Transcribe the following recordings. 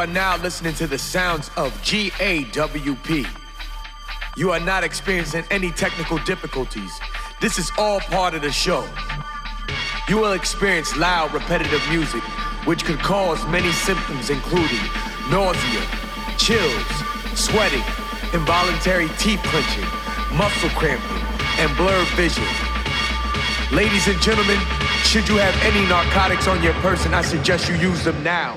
are now listening to the sounds of GAWP. You are not experiencing any technical difficulties. This is all part of the show. You will experience loud, repetitive music, which could cause many symptoms, including nausea, chills, sweating, involuntary teeth clenching, muscle cramping, and blurred vision. Ladies and gentlemen, should you have any narcotics on your person, I suggest you use them now.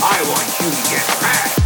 I want you to get mad.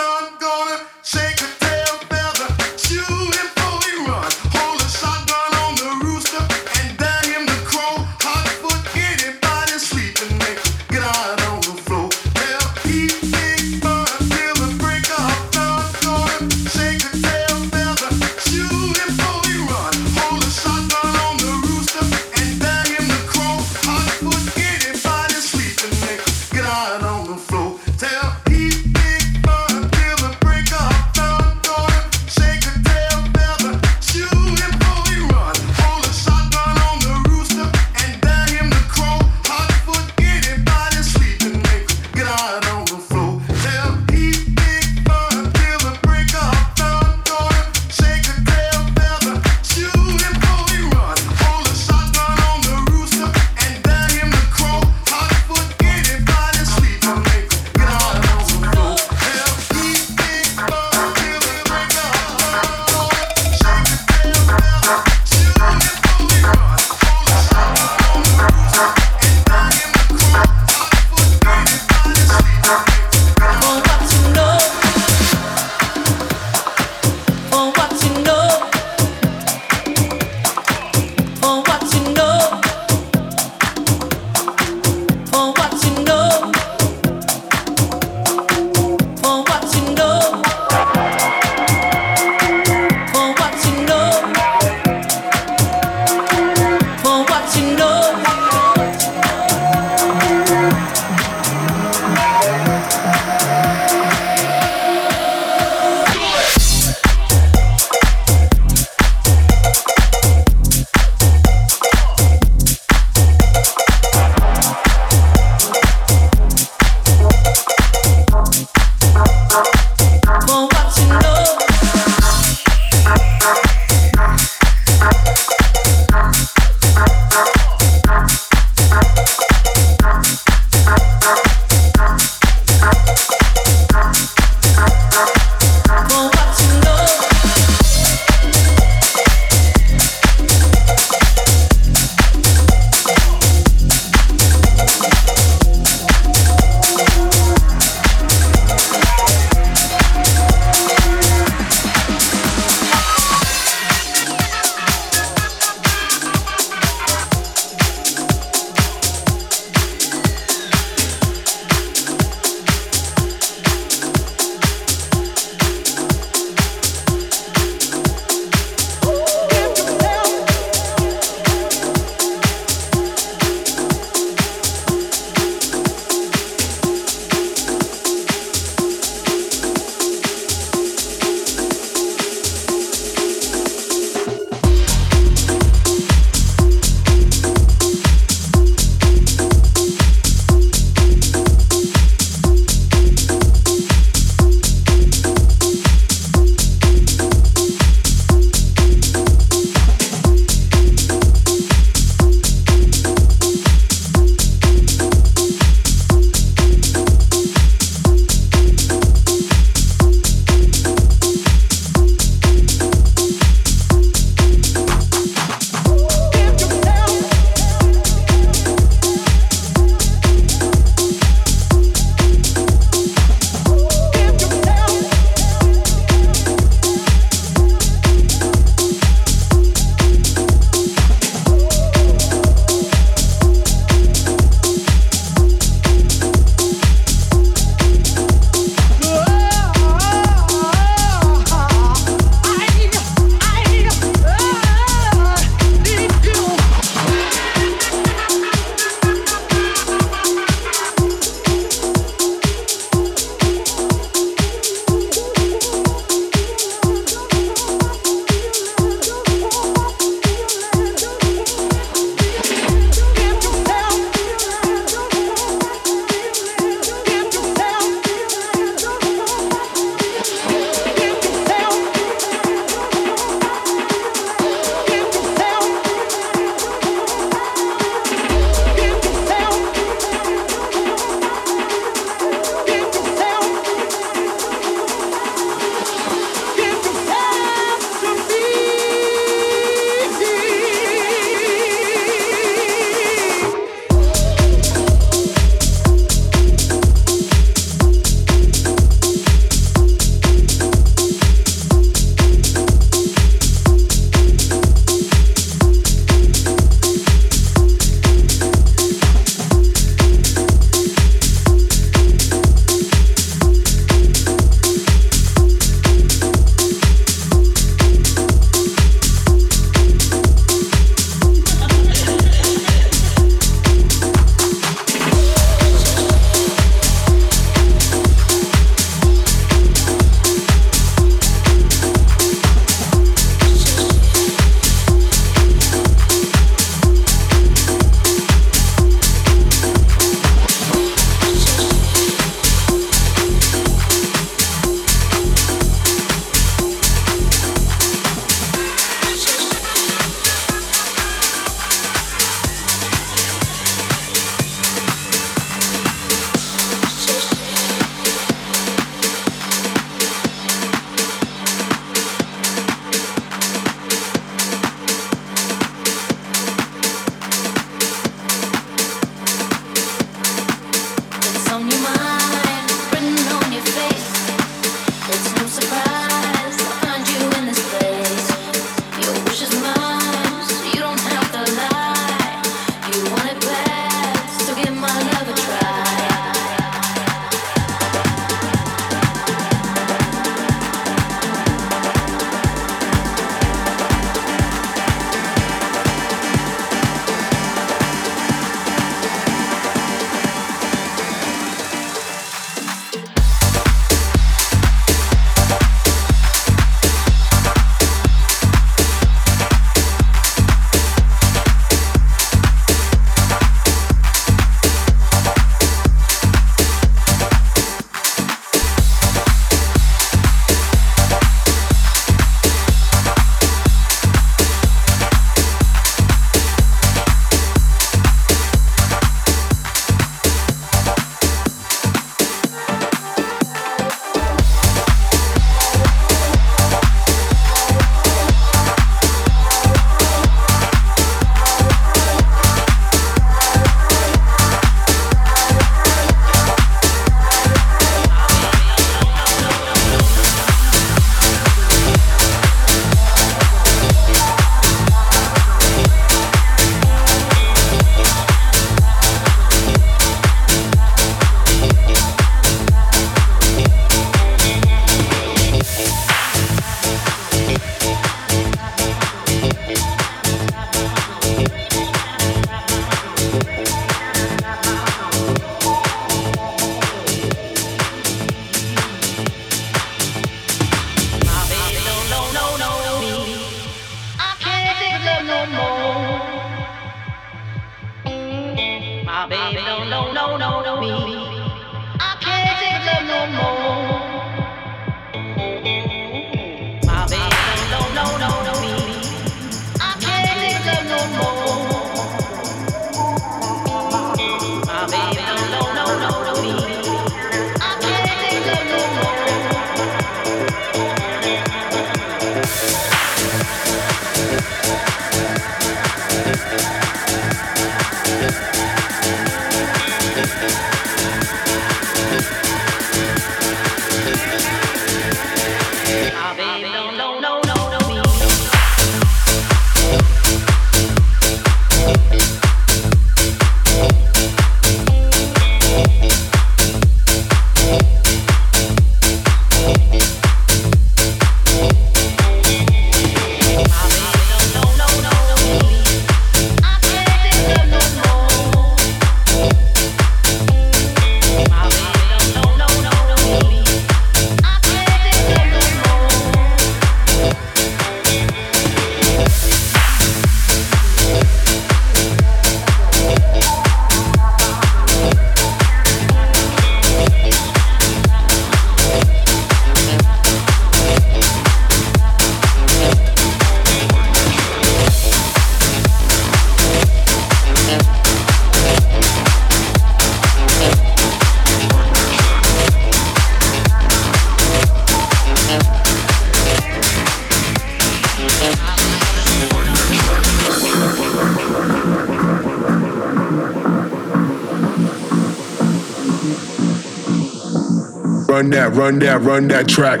run that, run that track.